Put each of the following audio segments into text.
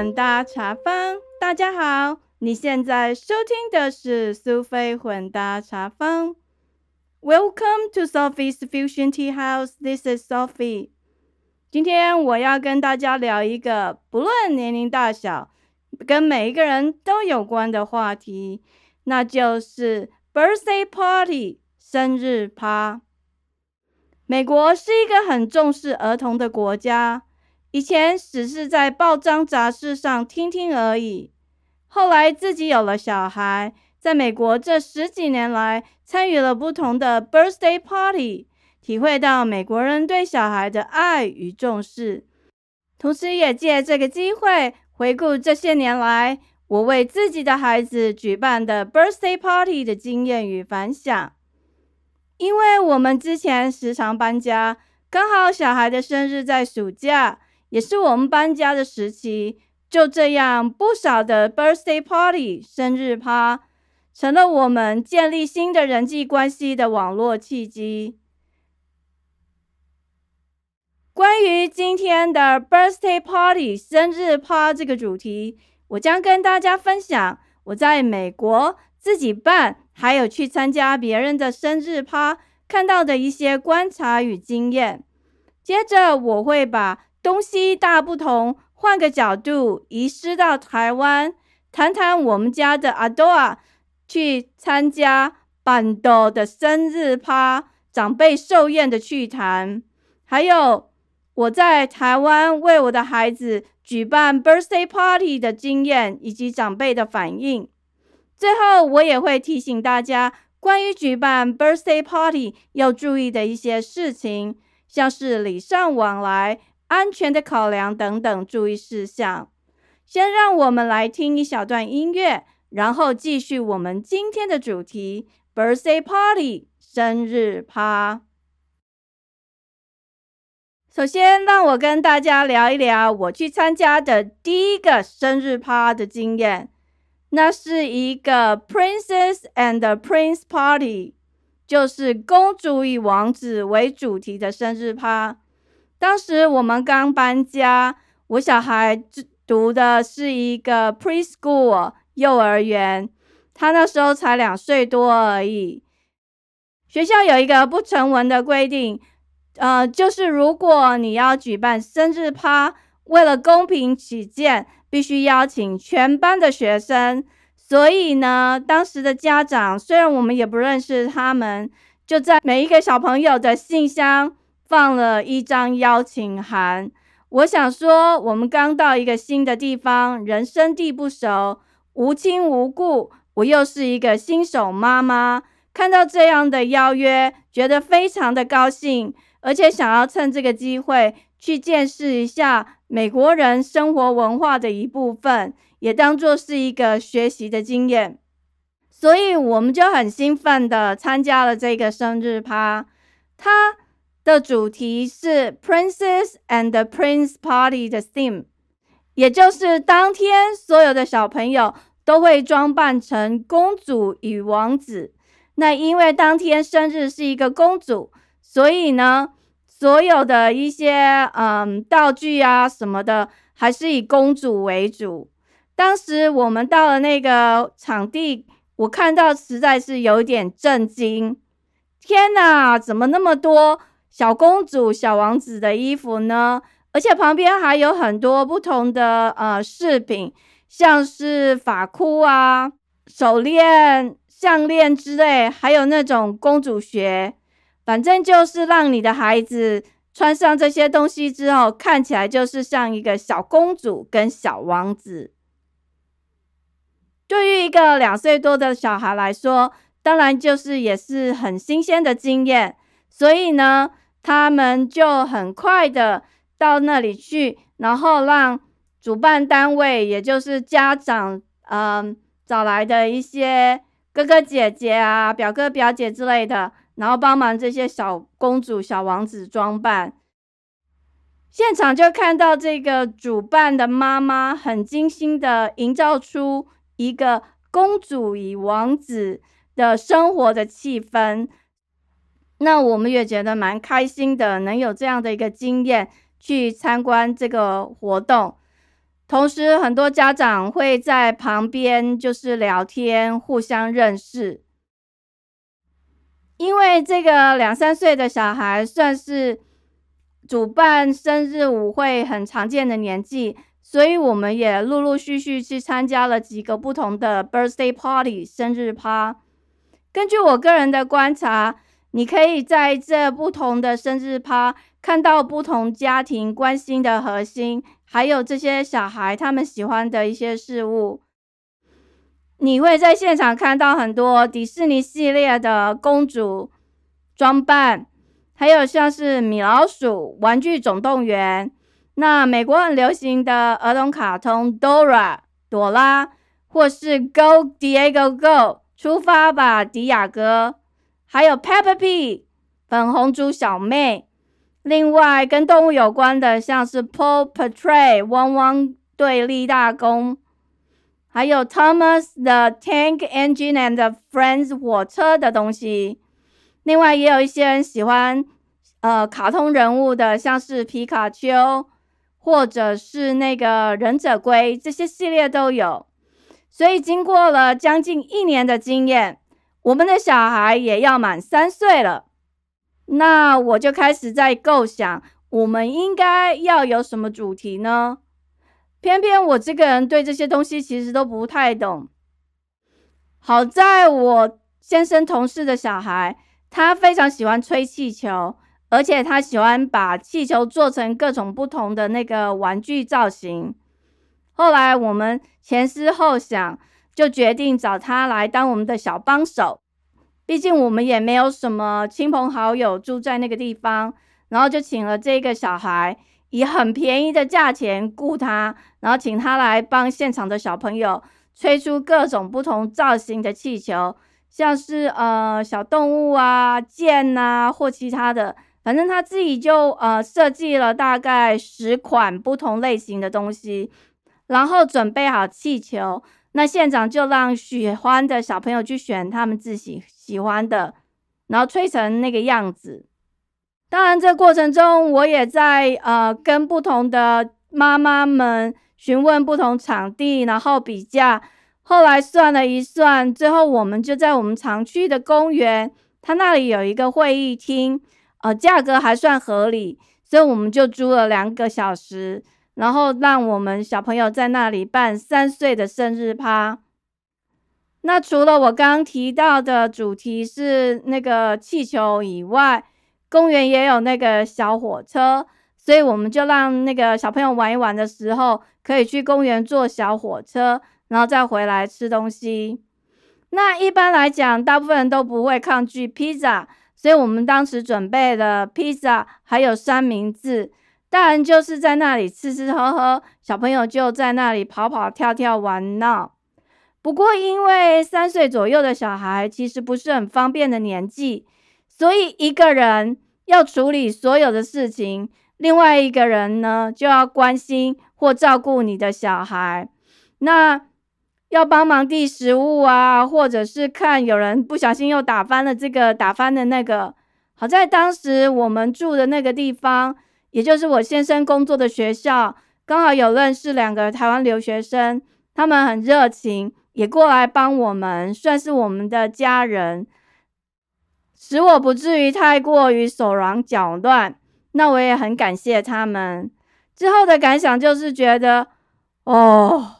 混搭茶坊，大家好，你现在收听的是苏菲混搭茶坊。Welcome to Sophie's Fusion Tea House. This is Sophie. 今天我要跟大家聊一个不论年龄大小，跟每一个人都有关的话题，那就是 birthday party 生日趴。美国是一个很重视儿童的国家。以前只是在报章杂志上听听而已，后来自己有了小孩，在美国这十几年来，参与了不同的 birthday party，体会到美国人对小孩的爱与重视，同时也借这个机会回顾这些年来我为自己的孩子举办的 birthday party 的经验与反响。因为我们之前时常搬家，刚好小孩的生日在暑假。也是我们搬家的时期，就这样不少的 birthday party 生日趴，成了我们建立新的人际关系的网络契机。关于今天的 birthday party 生日趴这个主题，我将跟大家分享我在美国自己办，还有去参加别人的生日趴看到的一些观察与经验。接着我会把东西大不同，换个角度移师到台湾，谈谈我们家的阿多啊去参加板豆的生日趴，长辈寿宴的趣谈，还有我在台湾为我的孩子举办 birthday party 的经验以及长辈的反应。最后，我也会提醒大家关于举办 birthday party 要注意的一些事情，像是礼尚往来。安全的考量等等注意事项。先让我们来听一小段音乐，然后继续我们今天的主题 ——Birthday Party 生日趴。首先，让我跟大家聊一聊我去参加的第一个生日趴的经验。那是一个 Princess and Prince Party，就是公主与王子为主题的生日趴。当时我们刚搬家，我小孩读的是一个 preschool 幼儿园，他那时候才两岁多而已。学校有一个不成文的规定，呃，就是如果你要举办生日趴，为了公平起见，必须邀请全班的学生。所以呢，当时的家长虽然我们也不认识他们，就在每一个小朋友的信箱。放了一张邀请函。我想说，我们刚到一个新的地方，人生地不熟，无亲无故，我又是一个新手妈妈，看到这样的邀约，觉得非常的高兴，而且想要趁这个机会去见识一下美国人生活文化的一部分，也当做是一个学习的经验。所以，我们就很兴奋的参加了这个生日趴。他。的主题是 Princess and the Prince Party 的 theme，也就是当天所有的小朋友都会装扮成公主与王子。那因为当天生日是一个公主，所以呢，所有的一些嗯道具啊什么的，还是以公主为主。当时我们到了那个场地，我看到实在是有点震惊。天哪，怎么那么多？小公主、小王子的衣服呢？而且旁边还有很多不同的呃饰品，像是发箍啊、手链、项链之类，还有那种公主鞋。反正就是让你的孩子穿上这些东西之后，看起来就是像一个小公主跟小王子。对于一个两岁多的小孩来说，当然就是也是很新鲜的经验。所以呢。他们就很快的到那里去，然后让主办单位，也就是家长，嗯，找来的一些哥哥姐姐啊、表哥表姐之类的，然后帮忙这些小公主、小王子装扮。现场就看到这个主办的妈妈很精心的营造出一个公主与王子的生活的气氛。那我们也觉得蛮开心的，能有这样的一个经验去参观这个活动。同时，很多家长会在旁边就是聊天，互相认识。因为这个两三岁的小孩算是主办生日舞会很常见的年纪，所以我们也陆陆续续去参加了几个不同的 birthday party 生日趴。根据我个人的观察，你可以在这不同的生日趴看到不同家庭关心的核心，还有这些小孩他们喜欢的一些事物。你会在现场看到很多迪士尼系列的公主装扮，还有像是米老鼠、玩具总动员。那美国很流行的儿童卡通 Dora 朵拉，或是 Go Diego Go 出发吧迪亚哥，还有 Peppa Pig 粉红猪小妹。另外跟动物有关的，像是 Paul Patrol 汪汪队立大功。还有 Thomas the Tank Engine and Friends 火车的东西，另外也有一些人喜欢呃卡通人物的，像是皮卡丘或者是那个忍者龟，这些系列都有。所以经过了将近一年的经验，我们的小孩也要满三岁了，那我就开始在构想，我们应该要有什么主题呢？偏偏我这个人对这些东西其实都不太懂。好在我先生同事的小孩，他非常喜欢吹气球，而且他喜欢把气球做成各种不同的那个玩具造型。后来我们前思后想，就决定找他来当我们的小帮手。毕竟我们也没有什么亲朋好友住在那个地方，然后就请了这个小孩。以很便宜的价钱雇他，然后请他来帮现场的小朋友吹出各种不同造型的气球，像是呃小动物啊、剑呐或其他的，反正他自己就呃设计了大概十款不同类型的东西，然后准备好气球，那现场就让喜欢的小朋友去选他们自己喜欢的，然后吹成那个样子。当然，这过程中我也在呃跟不同的妈妈们询问不同场地，然后比价。后来算了一算，最后我们就在我们常去的公园，它那里有一个会议厅，呃，价格还算合理，所以我们就租了两个小时，然后让我们小朋友在那里办三岁的生日趴。那除了我刚刚提到的主题是那个气球以外，公园也有那个小火车，所以我们就让那个小朋友玩一玩的时候，可以去公园坐小火车，然后再回来吃东西。那一般来讲，大部分人都不会抗拒披萨，所以我们当时准备了披萨，还有三明治。大人就是在那里吃吃喝喝，小朋友就在那里跑跑跳跳玩闹。不过，因为三岁左右的小孩其实不是很方便的年纪。所以一个人要处理所有的事情，另外一个人呢就要关心或照顾你的小孩。那要帮忙递食物啊，或者是看有人不小心又打翻了这个，打翻的那个。好在当时我们住的那个地方，也就是我先生工作的学校，刚好有认识两个台湾留学生，他们很热情，也过来帮我们，算是我们的家人。使我不至于太过于手忙脚乱，那我也很感谢他们。之后的感想就是觉得，哦，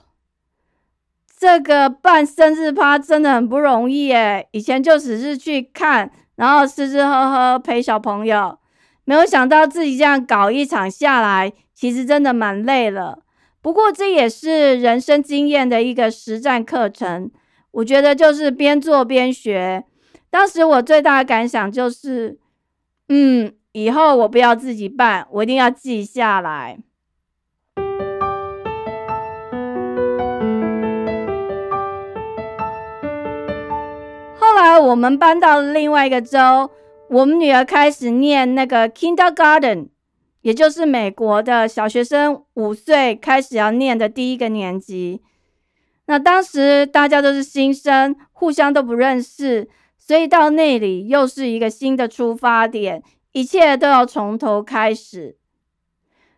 这个办生日趴真的很不容易诶。以前就只是去看，然后吃吃喝喝陪小朋友，没有想到自己这样搞一场下来，其实真的蛮累了。不过这也是人生经验的一个实战课程，我觉得就是边做边学。当时我最大的感想就是，嗯，以后我不要自己办，我一定要记下来。后来我们搬到另外一个州，我们女儿开始念那个 kindergarten，也就是美国的小学生五岁开始要念的第一个年级。那当时大家都是新生，互相都不认识。所以到那里又是一个新的出发点，一切都要从头开始。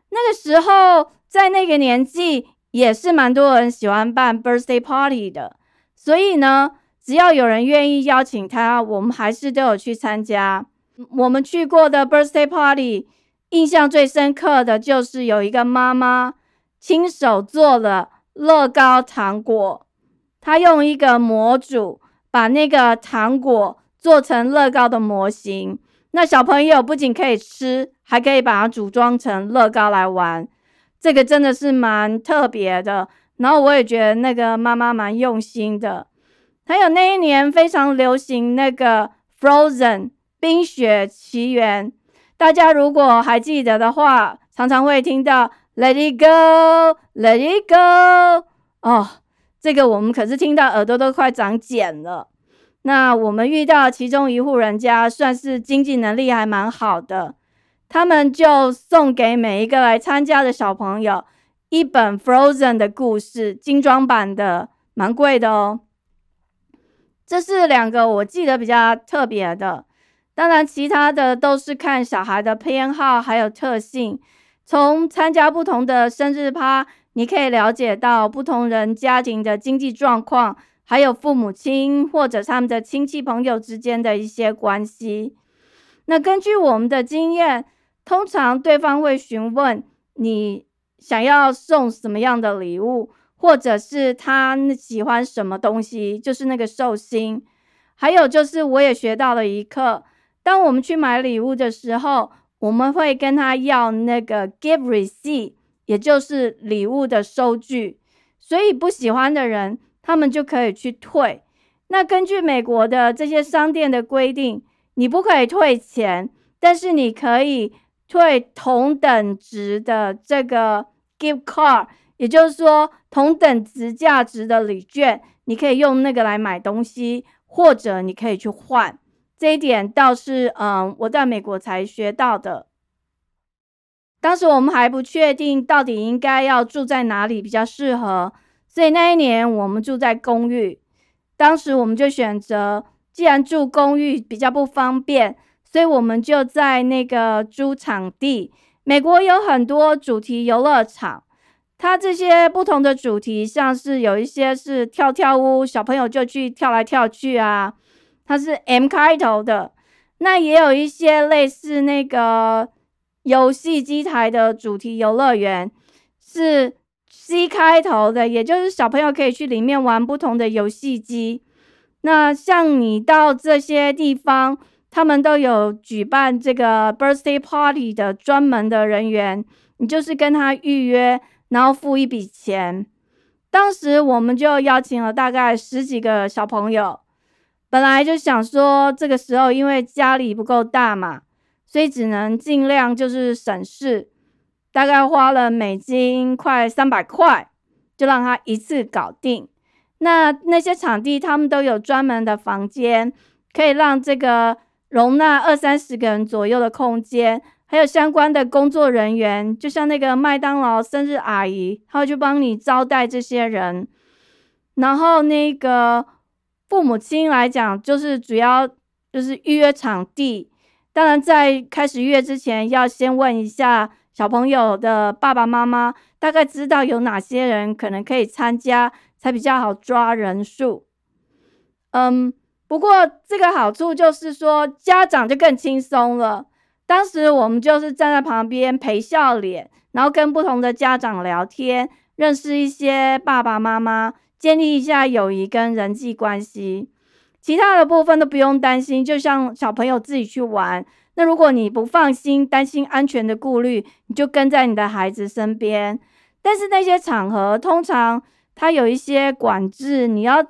那个时候，在那个年纪，也是蛮多人喜欢办 birthday party 的，所以呢，只要有人愿意邀请他，我们还是都有去参加。我们去过的 birthday party，印象最深刻的就是有一个妈妈亲手做了乐高糖果，她用一个模组把那个糖果做成乐高的模型。那小朋友不仅可以吃，还可以把它组装成乐高来玩。这个真的是蛮特别的，然后我也觉得那个妈妈蛮用心的。还有那一年非常流行那个 Frozen 冰雪奇缘，大家如果还记得的话，常常会听到 Let it go, Let it go。哦，这个我们可是听到耳朵都快长茧了。那我们遇到其中一户人家，算是经济能力还蛮好的。他们就送给每一个来参加的小朋友一本《Frozen》的故事精装版的，蛮贵的哦。这是两个我记得比较特别的，当然其他的都是看小孩的偏好还有特性。从参加不同的生日趴，你可以了解到不同人家庭的经济状况，还有父母亲或者他们的亲戚朋友之间的一些关系。那根据我们的经验。通常对方会询问你想要送什么样的礼物，或者是他喜欢什么东西，就是那个寿星。还有就是，我也学到了一课：当我们去买礼物的时候，我们会跟他要那个 gift receipt，也就是礼物的收据。所以不喜欢的人，他们就可以去退。那根据美国的这些商店的规定，你不可以退钱，但是你可以。退同等值的这个 gift card，也就是说同等值价值的礼券，你可以用那个来买东西，或者你可以去换。这一点倒是，嗯，我在美国才学到的。当时我们还不确定到底应该要住在哪里比较适合，所以那一年我们住在公寓。当时我们就选择，既然住公寓比较不方便。所以我们就在那个租场地。美国有很多主题游乐场，它这些不同的主题，像是有一些是跳跳屋，小朋友就去跳来跳去啊。它是 M 开头的，那也有一些类似那个游戏机台的主题游乐园，是 C 开头的，也就是小朋友可以去里面玩不同的游戏机。那像你到这些地方。他们都有举办这个 birthday party 的专门的人员，你就是跟他预约，然后付一笔钱。当时我们就邀请了大概十几个小朋友，本来就想说这个时候因为家里不够大嘛，所以只能尽量就是省事，大概花了美金快三百块，就让他一次搞定。那那些场地他们都有专门的房间，可以让这个。容纳二三十个人左右的空间，还有相关的工作人员，就像那个麦当劳生日阿姨，她会去帮你招待这些人。然后那个父母亲来讲，就是主要就是预约场地。当然，在开始预约之前，要先问一下小朋友的爸爸妈妈，大概知道有哪些人可能可以参加，才比较好抓人数。嗯。不过这个好处就是说，家长就更轻松了。当时我们就是站在旁边陪笑脸，然后跟不同的家长聊天，认识一些爸爸妈妈，建立一下友谊跟人际关系。其他的部分都不用担心，就像小朋友自己去玩。那如果你不放心、担心安全的顾虑，你就跟在你的孩子身边。但是那些场合通常它有一些管制，你要。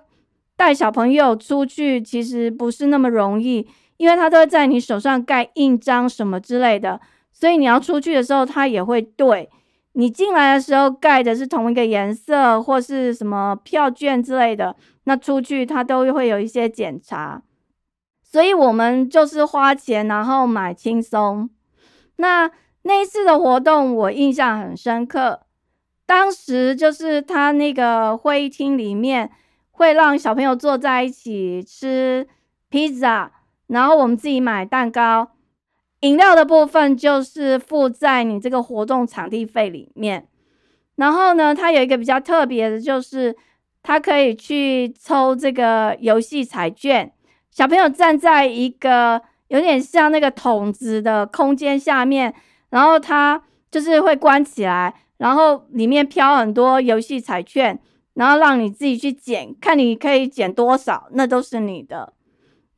带小朋友出去其实不是那么容易，因为他都会在你手上盖印章什么之类的，所以你要出去的时候，他也会对你进来的时候盖的是同一个颜色或是什么票券之类的，那出去他都会有一些检查，所以我们就是花钱然后买轻松。那那一次的活动我印象很深刻，当时就是他那个会议厅里面。会让小朋友坐在一起吃披萨，然后我们自己买蛋糕，饮料的部分就是付在你这个活动场地费里面。然后呢，它有一个比较特别的，就是它可以去抽这个游戏彩券。小朋友站在一个有点像那个筒子的空间下面，然后它就是会关起来，然后里面飘很多游戏彩券，然后让你自己去捡，看你可以捡多少，那都是你的。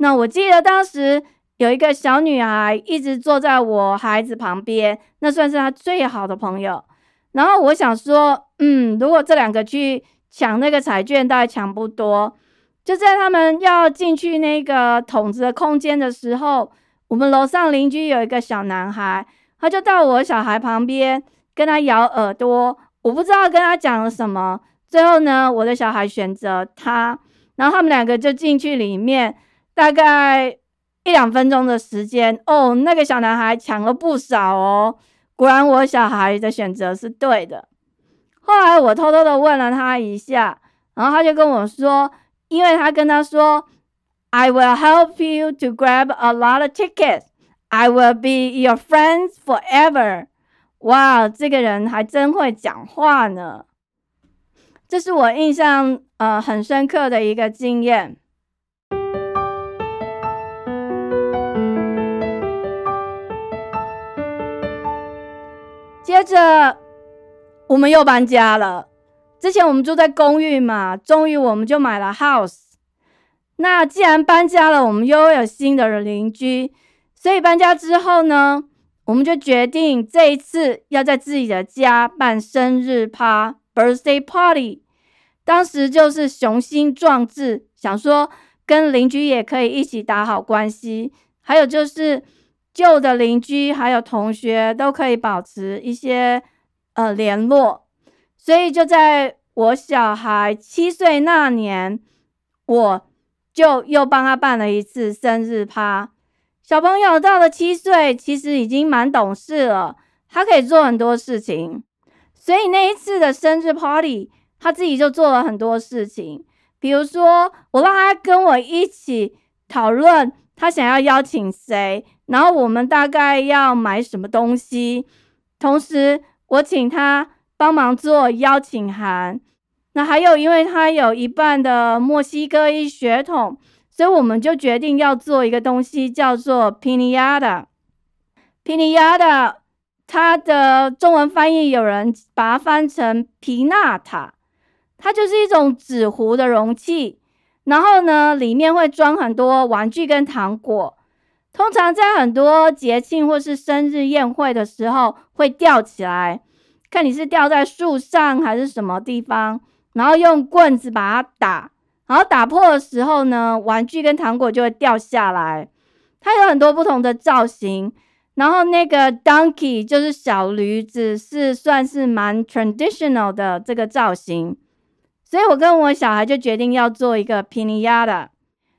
那我记得当时有一个小女孩一直坐在我孩子旁边，那算是她最好的朋友。然后我想说，嗯，如果这两个去抢那个彩券，大概抢不多。就在他们要进去那个桶子的空间的时候，我们楼上邻居有一个小男孩，他就到我小孩旁边跟他咬耳朵，我不知道跟他讲了什么。最后呢，我的小孩选择他，然后他们两个就进去里面，大概一两分钟的时间，哦，那个小男孩抢了不少哦。果然我小孩的选择是对的。后来我偷偷的问了他一下，然后他就跟我说。因为他跟他说：“I will help you to grab a lot of tickets. I will be your friends forever.” 哇，这个人还真会讲话呢！这是我印象呃很深刻的一个经验。接着，我们又搬家了。之前我们住在公寓嘛，终于我们就买了 house。那既然搬家了，我们又有新的邻居，所以搬家之后呢，我们就决定这一次要在自己的家办生日趴 birthday party。当时就是雄心壮志，想说跟邻居也可以一起打好关系，还有就是旧的邻居还有同学都可以保持一些呃联络。所以就在我小孩七岁那年，我就又帮他办了一次生日趴。小朋友到了七岁，其实已经蛮懂事了，他可以做很多事情。所以那一次的生日 party，他自己就做了很多事情。比如说，我让他跟我一起讨论他想要邀请谁，然后我们大概要买什么东西。同时，我请他。帮忙做邀请函，那还有，因为他有一半的墨西哥裔血统，所以我们就决定要做一个东西，叫做 pinata。pinata，它的中文翻译有人把它翻成皮纳塔，它就是一种纸糊的容器，然后呢，里面会装很多玩具跟糖果，通常在很多节庆或是生日宴会的时候会吊起来。看你是吊在树上还是什么地方，然后用棍子把它打，然后打破的时候呢，玩具跟糖果就会掉下来。它有很多不同的造型，然后那个 donkey 就是小驴子，是算是蛮 traditional 的这个造型。所以我跟我小孩就决定要做一个 pinata，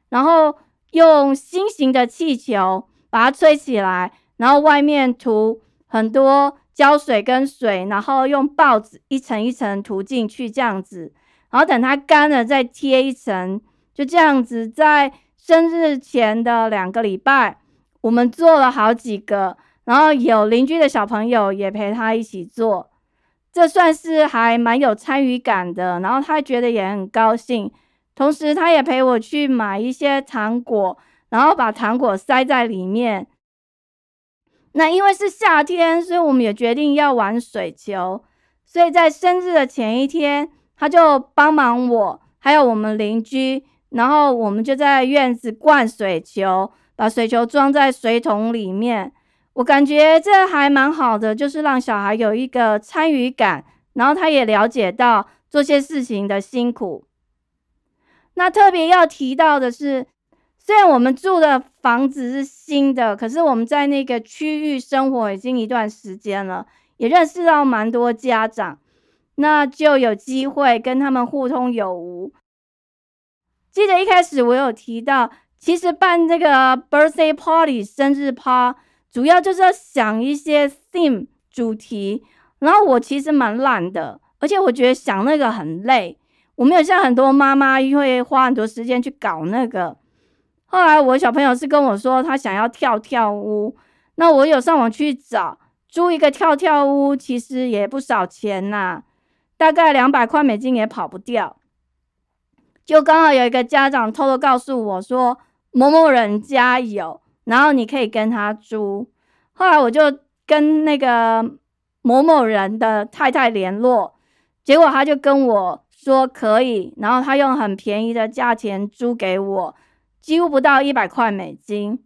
然后用心形的气球把它吹起来，然后外面涂很多。胶水跟水，然后用报纸一层一层涂进去，这样子，然后等它干了再贴一层，就这样子。在生日前的两个礼拜，我们做了好几个，然后有邻居的小朋友也陪他一起做，这算是还蛮有参与感的。然后他觉得也很高兴，同时他也陪我去买一些糖果，然后把糖果塞在里面。那因为是夏天，所以我们也决定要玩水球。所以在生日的前一天，他就帮忙我，还有我们邻居，然后我们就在院子灌水球，把水球装在水桶里面。我感觉这还蛮好的，就是让小孩有一个参与感，然后他也了解到做些事情的辛苦。那特别要提到的是。虽然我们住的房子是新的，可是我们在那个区域生活已经一段时间了，也认识到蛮多家长，那就有机会跟他们互通有无。记得一开始我有提到，其实办这个 birthday party 生日趴，主要就是要想一些 theme 主题，然后我其实蛮懒的，而且我觉得想那个很累，我没有像很多妈妈会花很多时间去搞那个。后来我小朋友是跟我说，他想要跳跳屋。那我有上网去找租一个跳跳屋，其实也不少钱呐。大概两百块美金也跑不掉。就刚好有一个家长偷偷告诉我说，某某人家有，然后你可以跟他租。后来我就跟那个某某人的太太联络，结果他就跟我说可以，然后他用很便宜的价钱租给我，几乎不到一百块美金。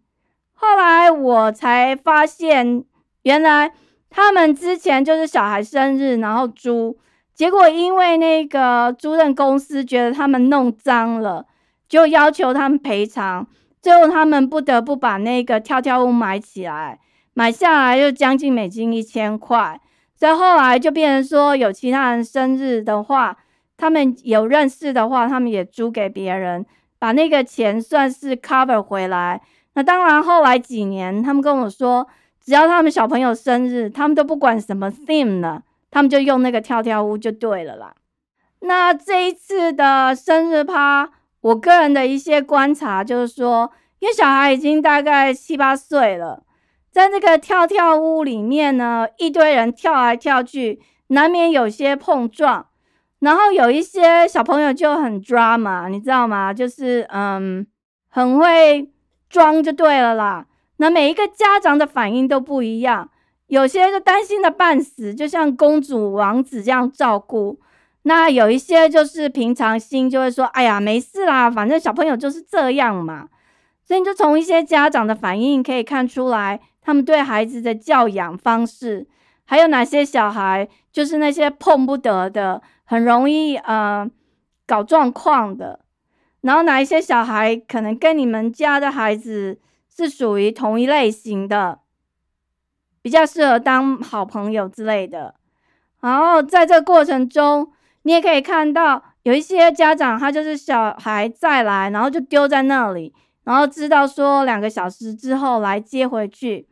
后来我才发现，原来他们之前就是小孩生日，然后租，结果因为那个租赁公司觉得他们弄脏了，就要求他们赔偿，最后他们不得不把那个跳跳屋买起来，买下来就将近美金一千块。再后来就变成说，有其他人生日的话，他们有认识的话，他们也租给别人，把那个钱算是 cover 回来。那当然，后来几年，他们跟我说，只要他们小朋友生日，他们都不管什么 theme 了，他们就用那个跳跳屋就对了啦。那这一次的生日趴，我个人的一些观察就是说，因为小孩已经大概七八岁了，在这个跳跳屋里面呢，一堆人跳来跳去，难免有些碰撞，然后有一些小朋友就很 drama，你知道吗？就是嗯，很会。装就对了啦。那每一个家长的反应都不一样，有些就担心的半死，就像公主王子这样照顾；那有一些就是平常心，就会说：“哎呀，没事啦，反正小朋友就是这样嘛。”所以你就从一些家长的反应可以看出来，他们对孩子的教养方式，还有哪些小孩就是那些碰不得的，很容易呃搞状况的。然后哪一些小孩可能跟你们家的孩子是属于同一类型的，比较适合当好朋友之类的。然后在这个过程中，你也可以看到有一些家长，他就是小孩再来，然后就丢在那里，然后知道说两个小时之后来接回去。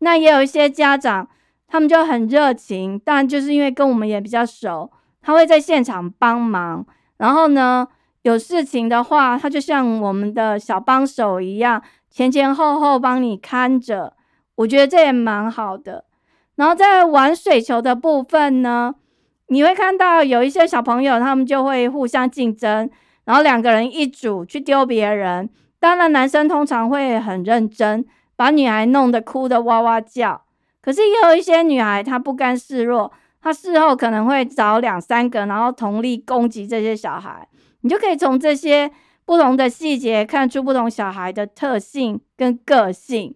那也有一些家长，他们就很热情，但就是因为跟我们也比较熟，他会在现场帮忙。然后呢？有事情的话，他就像我们的小帮手一样，前前后后帮你看着。我觉得这也蛮好的。然后在玩水球的部分呢，你会看到有一些小朋友，他们就会互相竞争，然后两个人一组去丢别人。当然，男生通常会很认真，把女孩弄得哭得哇哇叫。可是也有一些女孩，她不甘示弱，他事后可能会找两三个，然后同力攻击这些小孩。你就可以从这些不同的细节看出不同小孩的特性跟个性，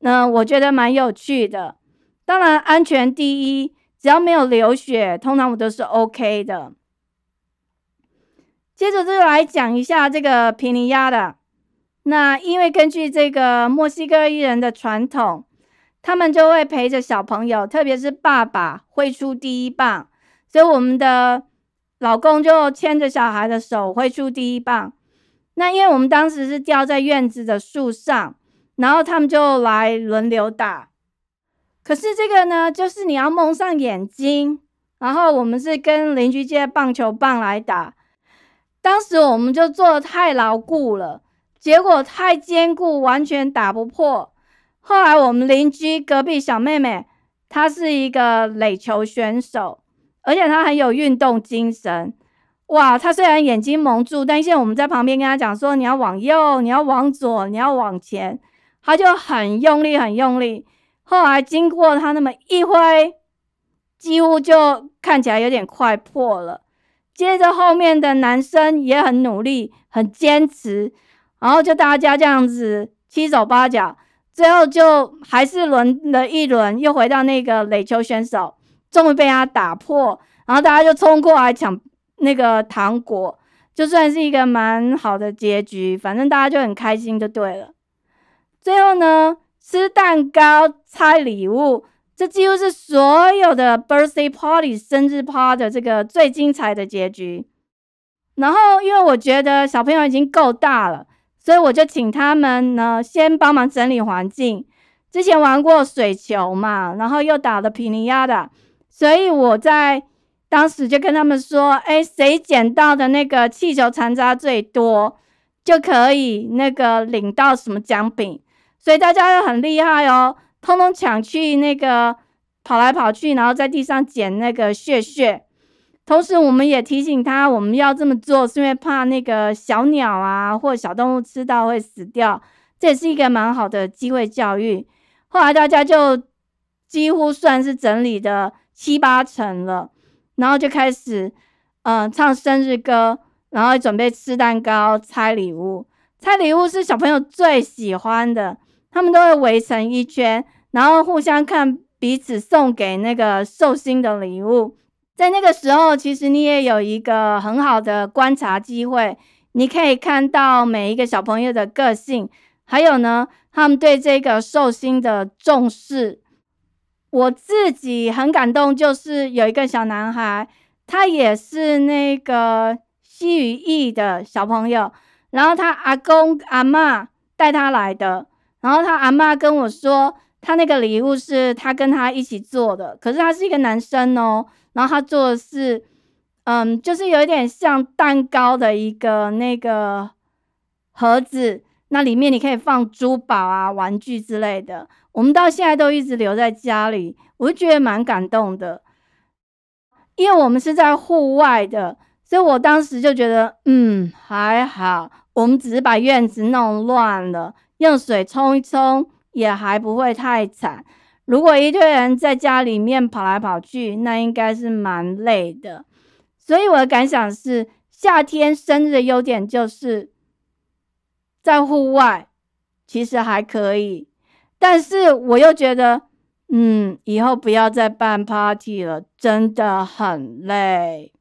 那我觉得蛮有趣的。当然，安全第一，只要没有流血，通常我都是 OK 的。接着就来讲一下这个皮尼亚的。那因为根据这个墨西哥艺人的传统，他们就会陪着小朋友，特别是爸爸挥出第一棒，所以我们的。老公就牵着小孩的手挥出第一棒，那因为我们当时是吊在院子的树上，然后他们就来轮流打。可是这个呢，就是你要蒙上眼睛，然后我们是跟邻居借棒球棒来打。当时我们就做的太牢固了，结果太坚固，完全打不破。后来我们邻居隔壁小妹妹，她是一个垒球选手。而且她很有运动精神，哇！她虽然眼睛蒙住，但是我们在旁边跟她讲说：“你要往右，你要往左，你要往前。”她就很用力，很用力。后来经过她那么一挥，几乎就看起来有点快破了。接着后面的男生也很努力，很坚持，然后就大家这样子七手八脚，最后就还是轮了一轮，又回到那个垒球选手。终于被他打破，然后大家就冲过来抢那个糖果，就算是一个蛮好的结局，反正大家就很开心就对了。最后呢，吃蛋糕、拆礼物，这几乎是所有的 birthday party 生日趴的这个最精彩的结局。然后，因为我觉得小朋友已经够大了，所以我就请他们呢先帮忙整理环境。之前玩过水球嘛，然后又打了皮尼亚的。所以我在当时就跟他们说：“哎，谁捡到的那个气球残渣最多，就可以那个领到什么奖品。”所以大家又很厉害哦，通通抢去那个跑来跑去，然后在地上捡那个屑屑，同时，我们也提醒他，我们要这么做是因为怕那个小鸟啊或小动物吃到会死掉，这也是一个蛮好的机会教育。后来大家就几乎算是整理的七八成了，然后就开始嗯唱生日歌，然后准备吃蛋糕、拆礼物。拆礼物是小朋友最喜欢的，他们都会围成一圈，然后互相看彼此送给那个寿星的礼物。在那个时候，其实你也有一个很好的观察机会，你可以看到每一个小朋友的个性，还有呢，他们对这个寿星的重视。我自己很感动，就是有一个小男孩，他也是那个西语裔的小朋友，然后他阿公阿妈带他来的，然后他阿妈跟我说，他那个礼物是他跟他一起做的，可是他是一个男生哦。然后他做的是，嗯，就是有一点像蛋糕的一个那个盒子，那里面你可以放珠宝啊、玩具之类的。我们到现在都一直留在家里，我就觉得蛮感动的。因为我们是在户外的，所以我当时就觉得，嗯，还好，我们只是把院子弄乱了，用水冲一冲，也还不会太惨。如果一堆人在家里面跑来跑去，那应该是蛮累的。所以我的感想是，夏天生日的优点就是在户外，其实还可以。但是我又觉得，嗯，以后不要再办 party 了，真的很累。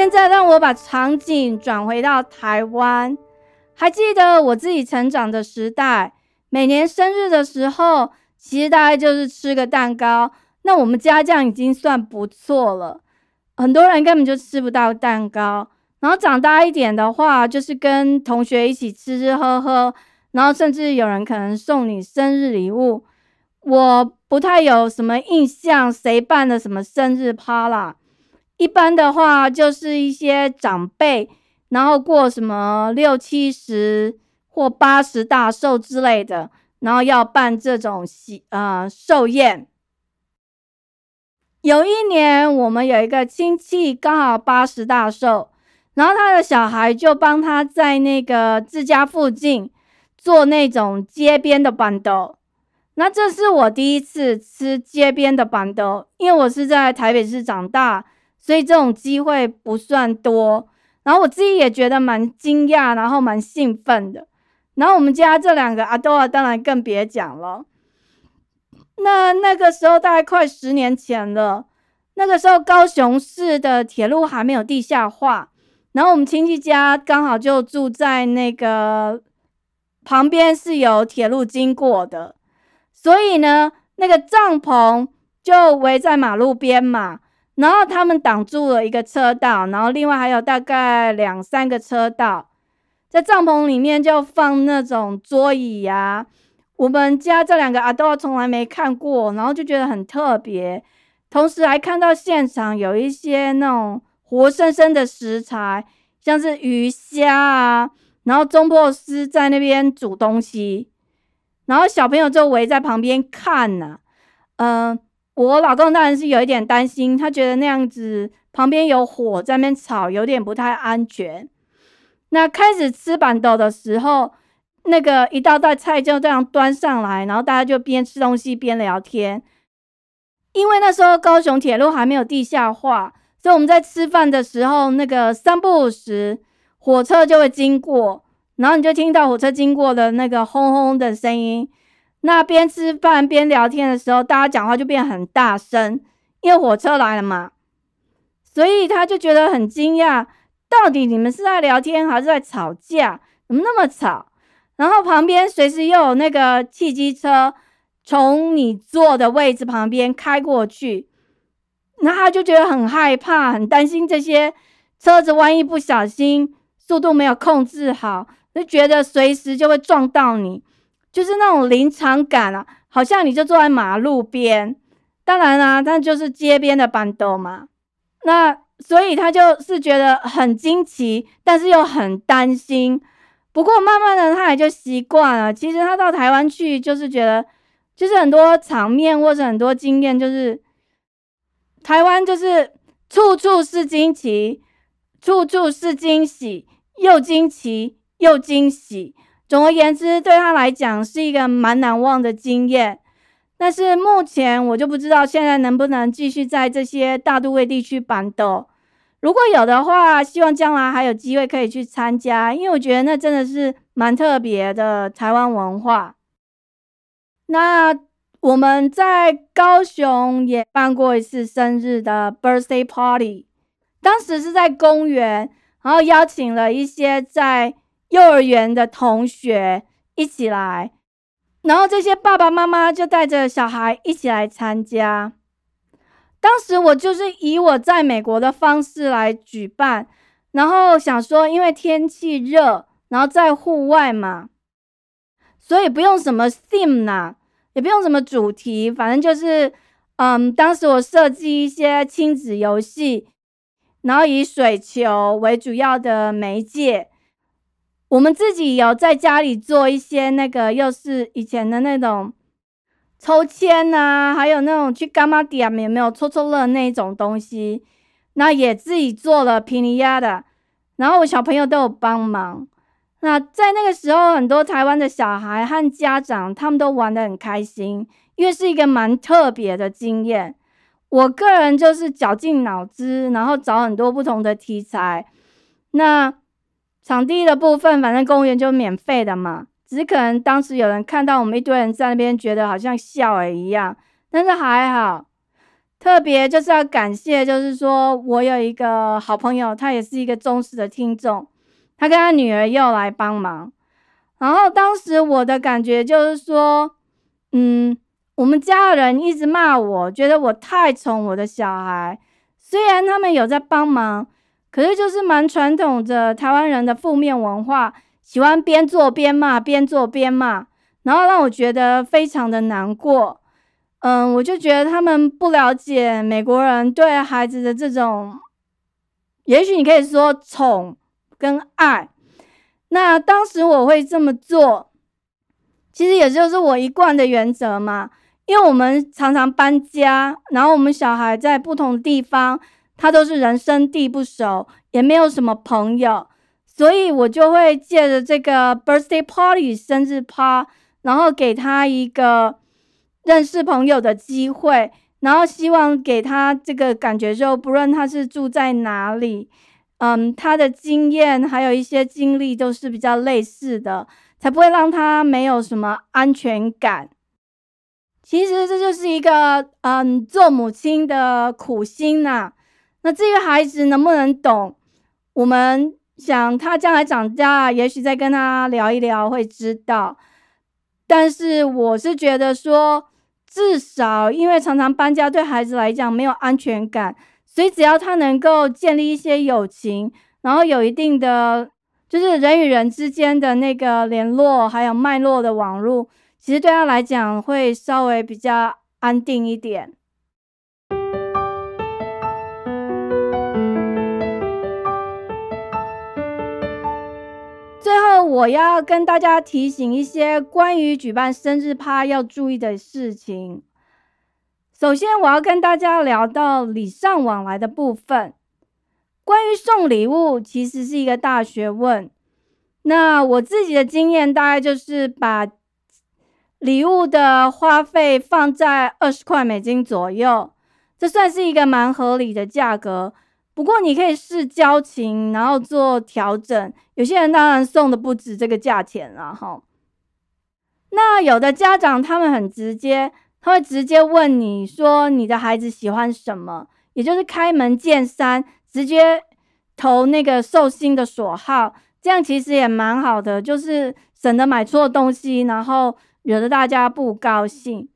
现在让我把场景转回到台湾，还记得我自己成长的时代，每年生日的时候，其实大概就是吃个蛋糕，那我们家这样已经算不错了。很多人根本就吃不到蛋糕，然后长大一点的话，就是跟同学一起吃吃喝喝，然后甚至有人可能送你生日礼物。我不太有什么印象，谁办的什么生日趴啦。一般的话，就是一些长辈，然后过什么六七十或八十大寿之类的，然后要办这种喜呃寿宴。有一年，我们有一个亲戚刚好八十大寿，然后他的小孩就帮他在那个自家附近做那种街边的板豆。那这是我第一次吃街边的板豆，因为我是在台北市长大。所以这种机会不算多，然后我自己也觉得蛮惊讶，然后蛮兴奋的。然后我们家这两个阿多啊，当然更别讲了。那那个时候大概快十年前了，那个时候高雄市的铁路还没有地下化，然后我们亲戚家刚好就住在那个旁边是有铁路经过的，所以呢，那个帐篷就围在马路边嘛。然后他们挡住了一个车道，然后另外还有大概两三个车道，在帐篷里面就放那种桌椅呀。我们家这两个阿豆从来没看过，然后就觉得很特别。同时还看到现场有一些那种活生生的食材，像是鱼虾啊，然后中破师在那边煮东西，然后小朋友就围在旁边看呢，嗯。我老公当然是有一点担心，他觉得那样子旁边有火在那边炒，有点不太安全。那开始吃板豆的时候，那个一道道菜就这样端上来，然后大家就边吃东西边聊天。因为那时候高雄铁路还没有地下化，所以我们在吃饭的时候，那个三不五时火车就会经过，然后你就听到火车经过的那个轰轰的声音。那边吃饭边聊天的时候，大家讲话就变很大声，因为火车来了嘛，所以他就觉得很惊讶，到底你们是在聊天还是在吵架？怎么那么吵？然后旁边随时又有那个汽机车从你坐的位置旁边开过去，那他就觉得很害怕，很担心这些车子万一不小心速度没有控制好，就觉得随时就会撞到你。就是那种临场感啊，好像你就坐在马路边，当然啦，那就是街边的板豆嘛。那所以他就是觉得很惊奇，但是又很担心。不过慢慢的他也就习惯了。其实他到台湾去，就是觉得就是很多场面或者很多经验，就是台湾就是处处是惊奇，处处是惊喜，又惊奇又惊喜。总而言之，对他来讲是一个蛮难忘的经验。但是目前我就不知道现在能不能继续在这些大都会地区板斗。如果有的话，希望将来还有机会可以去参加，因为我觉得那真的是蛮特别的台湾文化。那我们在高雄也办过一次生日的 birthday party，当时是在公园，然后邀请了一些在幼儿园的同学一起来。然后这些爸爸妈妈就带着小孩一起来参加。当时我就是以我在美国的方式来举办，然后想说，因为天气热，然后在户外嘛，所以不用什么 theme 呐，也不用什么主题，反正就是，嗯，当时我设计一些亲子游戏，然后以水球为主要的媒介。我们自己有在家里做一些那个，又是以前的那种抽签呐，还有那种去干妈店有没有抽抽乐那种东西，那也自己做了皮尼亚的，然后我小朋友都有帮忙。那在那个时候，很多台湾的小孩和家长他们都玩得很开心，因为是一个蛮特别的经验。我个人就是绞尽脑汁，然后找很多不同的题材，那。场地的部分，反正公园就免费的嘛，只是可能当时有人看到我们一堆人在那边，觉得好像笑诶一样，但是还好。特别就是要感谢，就是说我有一个好朋友，他也是一个忠实的听众，他跟他女儿又来帮忙。然后当时我的感觉就是说，嗯，我们家的人一直骂我，觉得我太宠我的小孩，虽然他们有在帮忙。可是就是蛮传统的台湾人的负面文化，喜欢边做边骂，边做边骂，然后让我觉得非常的难过。嗯，我就觉得他们不了解美国人对孩子的这种，也许你可以说宠跟爱。那当时我会这么做，其实也就是我一贯的原则嘛，因为我们常常搬家，然后我们小孩在不同的地方。他都是人生地不熟，也没有什么朋友，所以我就会借着这个 birthday party 生日趴，然后给他一个认识朋友的机会，然后希望给他这个感觉，就不论他是住在哪里，嗯，他的经验还有一些经历都是比较类似的，才不会让他没有什么安全感。其实这就是一个嗯，做母亲的苦心呐。那至于孩子能不能懂，我们想他将来长大，也许再跟他聊一聊会知道。但是我是觉得说，至少因为常常搬家，对孩子来讲没有安全感，所以只要他能够建立一些友情，然后有一定的就是人与人之间的那个联络，还有脉络的网络，其实对他来讲会稍微比较安定一点。最后，我要跟大家提醒一些关于举办生日趴要注意的事情。首先，我要跟大家聊到礼尚往来的部分。关于送礼物，其实是一个大学问。那我自己的经验，大概就是把礼物的花费放在二十块美金左右，这算是一个蛮合理的价格。不过你可以试交情，然后做调整。有些人当然送的不止这个价钱了哈。那有的家长他们很直接，他会直接问你说你的孩子喜欢什么，也就是开门见山，直接投那个寿星的所好，这样其实也蛮好的，就是省得买错东西，然后惹得大家不高兴。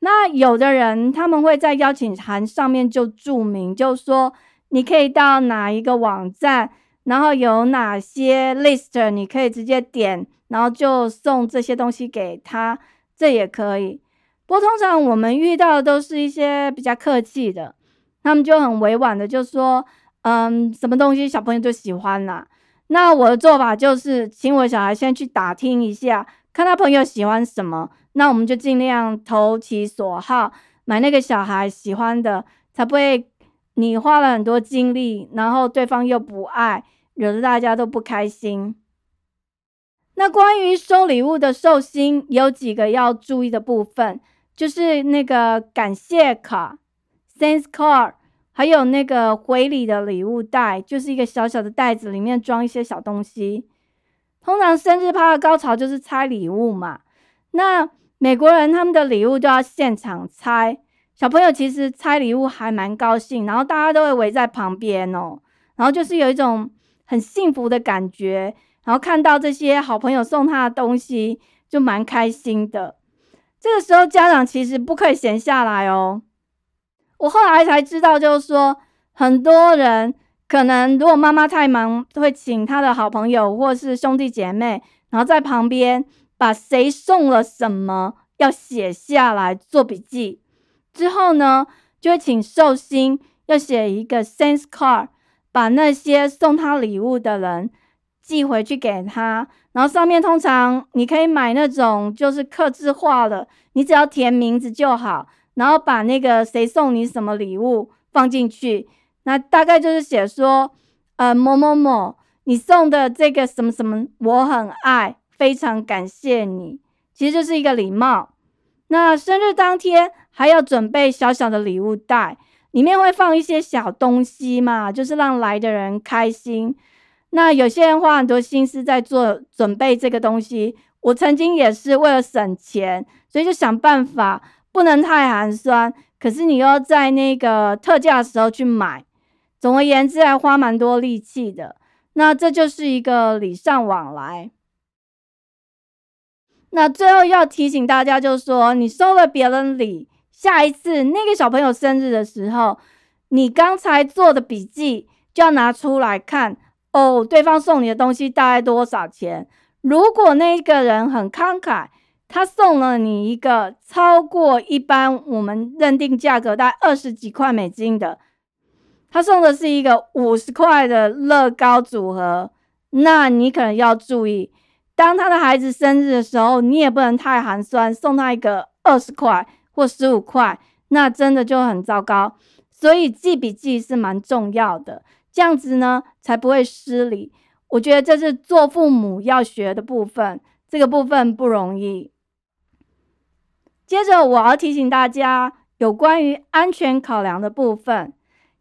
那有的人他们会在邀请函上面就注明，就说。你可以到哪一个网站，然后有哪些 list，你可以直接点，然后就送这些东西给他，这也可以。不过通常我们遇到的都是一些比较客气的，他们就很委婉的就说，嗯，什么东西小朋友就喜欢啦。那我的做法就是，请我小孩先去打听一下，看他朋友喜欢什么，那我们就尽量投其所好，买那个小孩喜欢的，才不会你花了很多精力，然后对方又不爱，惹得大家都不开心。那关于收礼物的寿星，有几个要注意的部分，就是那个感谢卡 （thanks card），还有那个回礼的礼物袋，就是一个小小的袋子，里面装一些小东西。通常生日趴的高潮就是拆礼物嘛。那美国人他们的礼物都要现场拆，小朋友其实拆礼物还蛮高兴，然后大家都会围在旁边哦，然后就是有一种很幸福的感觉。然后看到这些好朋友送他的东西，就蛮开心的。这个时候，家长其实不可以闲下来哦。我后来才知道，就是说，很多人可能如果妈妈太忙，会请他的好朋友或是兄弟姐妹，然后在旁边把谁送了什么要写下来做笔记。之后呢，就会请寿星要写一个 thanks card，把那些送他礼物的人。寄回去给他，然后上面通常你可以买那种就是刻字化的，你只要填名字就好，然后把那个谁送你什么礼物放进去，那大概就是写说，呃某某某，你送的这个什么什么我很爱，非常感谢你，其实就是一个礼貌。那生日当天还要准备小小的礼物袋，里面会放一些小东西嘛，就是让来的人开心。那有些人花很多心思在做准备这个东西，我曾经也是为了省钱，所以就想办法不能太寒酸，可是你又要在那个特价的时候去买，总而言之还花蛮多力气的。那这就是一个礼尚往来。那最后要提醒大家，就是说你收了别人礼，下一次那个小朋友生日的时候，你刚才做的笔记就要拿出来看。哦，对方送你的东西大概多少钱？如果那个人很慷慨，他送了你一个超过一般我们认定价格大概二十几块美金的，他送的是一个五十块的乐高组合，那你可能要注意，当他的孩子生日的时候，你也不能太寒酸，送他一个二十块或十五块，那真的就很糟糕。所以记笔记是蛮重要的。这样子呢，才不会失礼。我觉得这是做父母要学的部分，这个部分不容易。接着，我要提醒大家有关于安全考量的部分，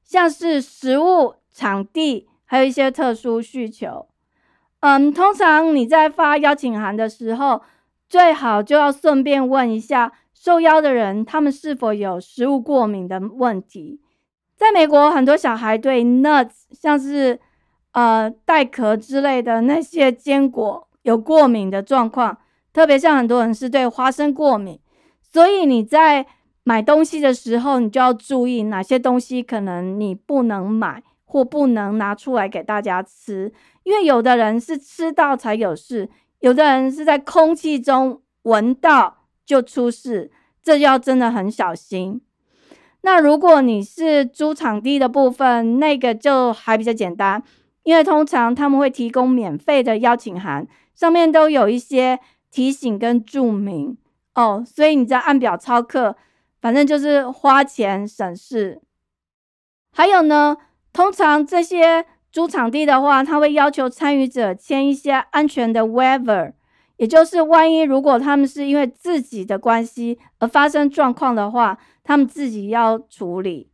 像是食物、场地，还有一些特殊需求。嗯，通常你在发邀请函的时候，最好就要顺便问一下受邀的人，他们是否有食物过敏的问题。在美国，很多小孩对 nuts，像是呃带壳之类的那些坚果有过敏的状况，特别像很多人是对花生过敏，所以你在买东西的时候，你就要注意哪些东西可能你不能买或不能拿出来给大家吃，因为有的人是吃到才有事，有的人是在空气中闻到就出事，这要真的很小心。那如果你是租场地的部分，那个就还比较简单，因为通常他们会提供免费的邀请函，上面都有一些提醒跟注明哦，所以你在按表操课，反正就是花钱省事。还有呢，通常这些租场地的话，他会要求参与者签一些安全的 waiver，也就是万一如果他们是因为自己的关系而发生状况的话。他们自己要处理，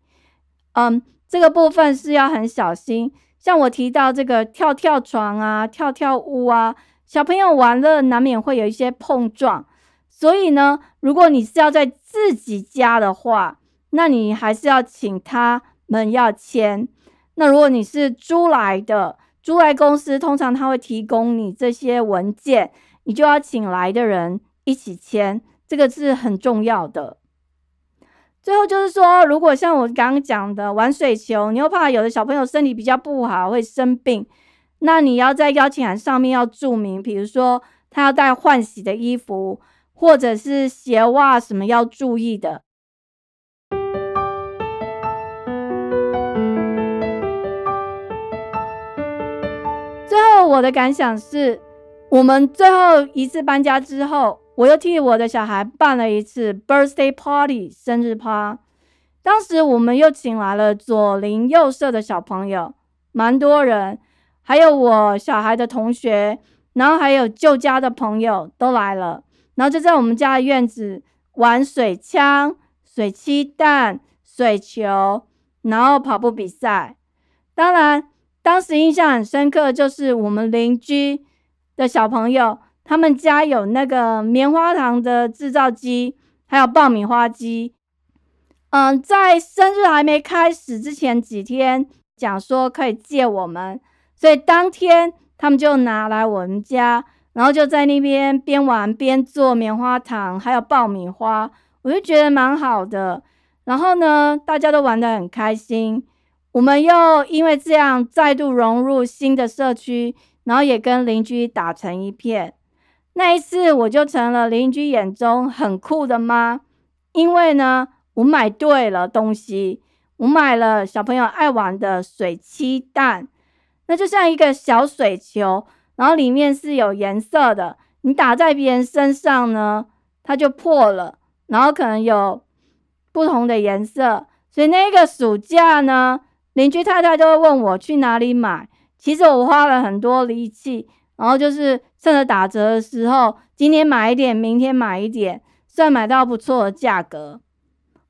嗯，这个部分是要很小心。像我提到这个跳跳床啊、跳跳屋啊，小朋友玩乐难免会有一些碰撞，所以呢，如果你是要在自己家的话，那你还是要请他们要签。那如果你是租来的，租来公司通常他会提供你这些文件，你就要请来的人一起签，这个是很重要的。最后就是说，如果像我刚刚讲的玩水球，你又怕有的小朋友身体比较不好会生病，那你要在邀请函上面要注明，比如说他要带换洗的衣服，或者是鞋袜什么要注意的。最后我的感想是，我们最后一次搬家之后，我又替我的小孩办了一次 birthday party 生日趴。当时我们又请来了左邻右舍的小朋友，蛮多人，还有我小孩的同学，然后还有旧家的朋友都来了，然后就在我们家的院子玩水枪、水漆弹、水球，然后跑步比赛。当然，当时印象很深刻，就是我们邻居的小朋友。他们家有那个棉花糖的制造机，还有爆米花机。嗯，在生日还没开始之前几天，讲说可以借我们，所以当天他们就拿来我们家，然后就在那边边玩边做棉花糖，还有爆米花，我就觉得蛮好的。然后呢，大家都玩得很开心，我们又因为这样再度融入新的社区，然后也跟邻居打成一片。那一次，我就成了邻居眼中很酷的妈，因为呢，我买对了东西，我买了小朋友爱玩的水漆弹，那就像一个小水球，然后里面是有颜色的，你打在别人身上呢，它就破了，然后可能有不同的颜色，所以那个暑假呢，邻居太太都会问我去哪里买，其实我花了很多力气。然后就是趁着打折的时候，今天买一点，明天买一点，算买到不错的价格。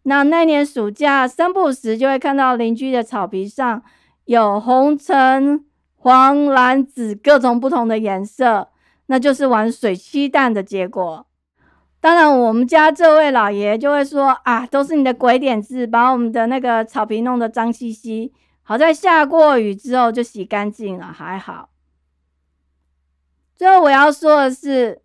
那那年暑假，三不时就会看到邻居的草皮上有红、橙、黄、蓝、紫各种不同的颜色，那就是玩水漆弹的结果。当然，我们家这位老爷就会说：“啊，都是你的鬼点子，把我们的那个草皮弄得脏兮兮。”好在下过雨之后就洗干净了，还好。最后我要说的是，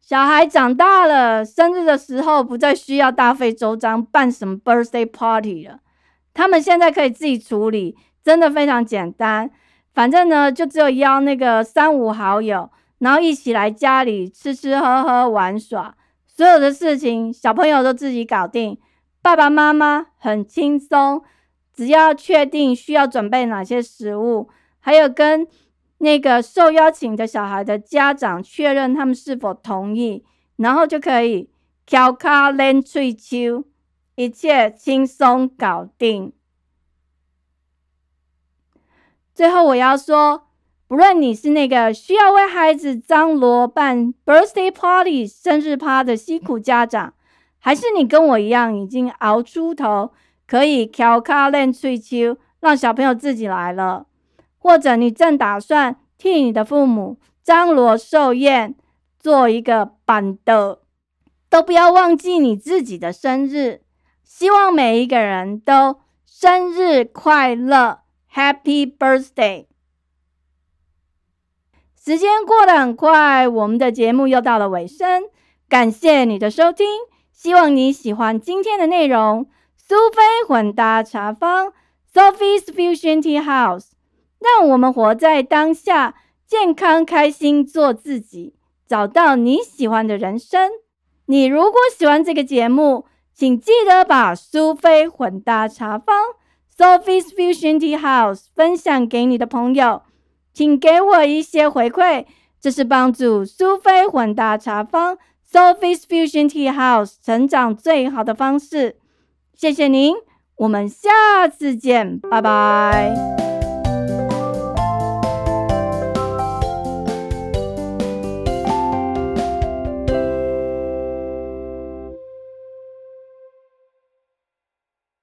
小孩长大了，生日的时候不再需要大费周章办什么 birthday party 了。他们现在可以自己处理，真的非常简单。反正呢，就只有邀那个三五好友，然后一起来家里吃吃喝喝玩耍，所有的事情小朋友都自己搞定，爸爸妈妈很轻松，只要确定需要准备哪些食物，还有跟。那个受邀请的小孩的家长确认他们是否同意，然后就可以敲卡练吹球，一切轻松搞定。最后我要说，不论你是那个需要为孩子张罗办 birthday party 生日趴的辛苦家长，还是你跟我一样已经熬出头，可以敲卡练吹球，让小朋友自己来了。或者你正打算替你的父母张罗寿宴，做一个板的，都不要忘记你自己的生日。希望每一个人都生日快乐，Happy Birthday！时间过得很快，我们的节目又到了尾声，感谢你的收听，希望你喜欢今天的内容。苏菲混搭茶坊，Sophie's Fusion Tea House。让我们活在当下，健康开心，做自己，找到你喜欢的人生。你如果喜欢这个节目，请记得把苏菲混搭茶坊 （Sophie's Fusion Tea House） 分享给你的朋友，请给我一些回馈，这是帮助苏菲混搭茶坊 （Sophie's Fusion Tea House） 成长最好的方式。谢谢您，我们下次见，拜拜。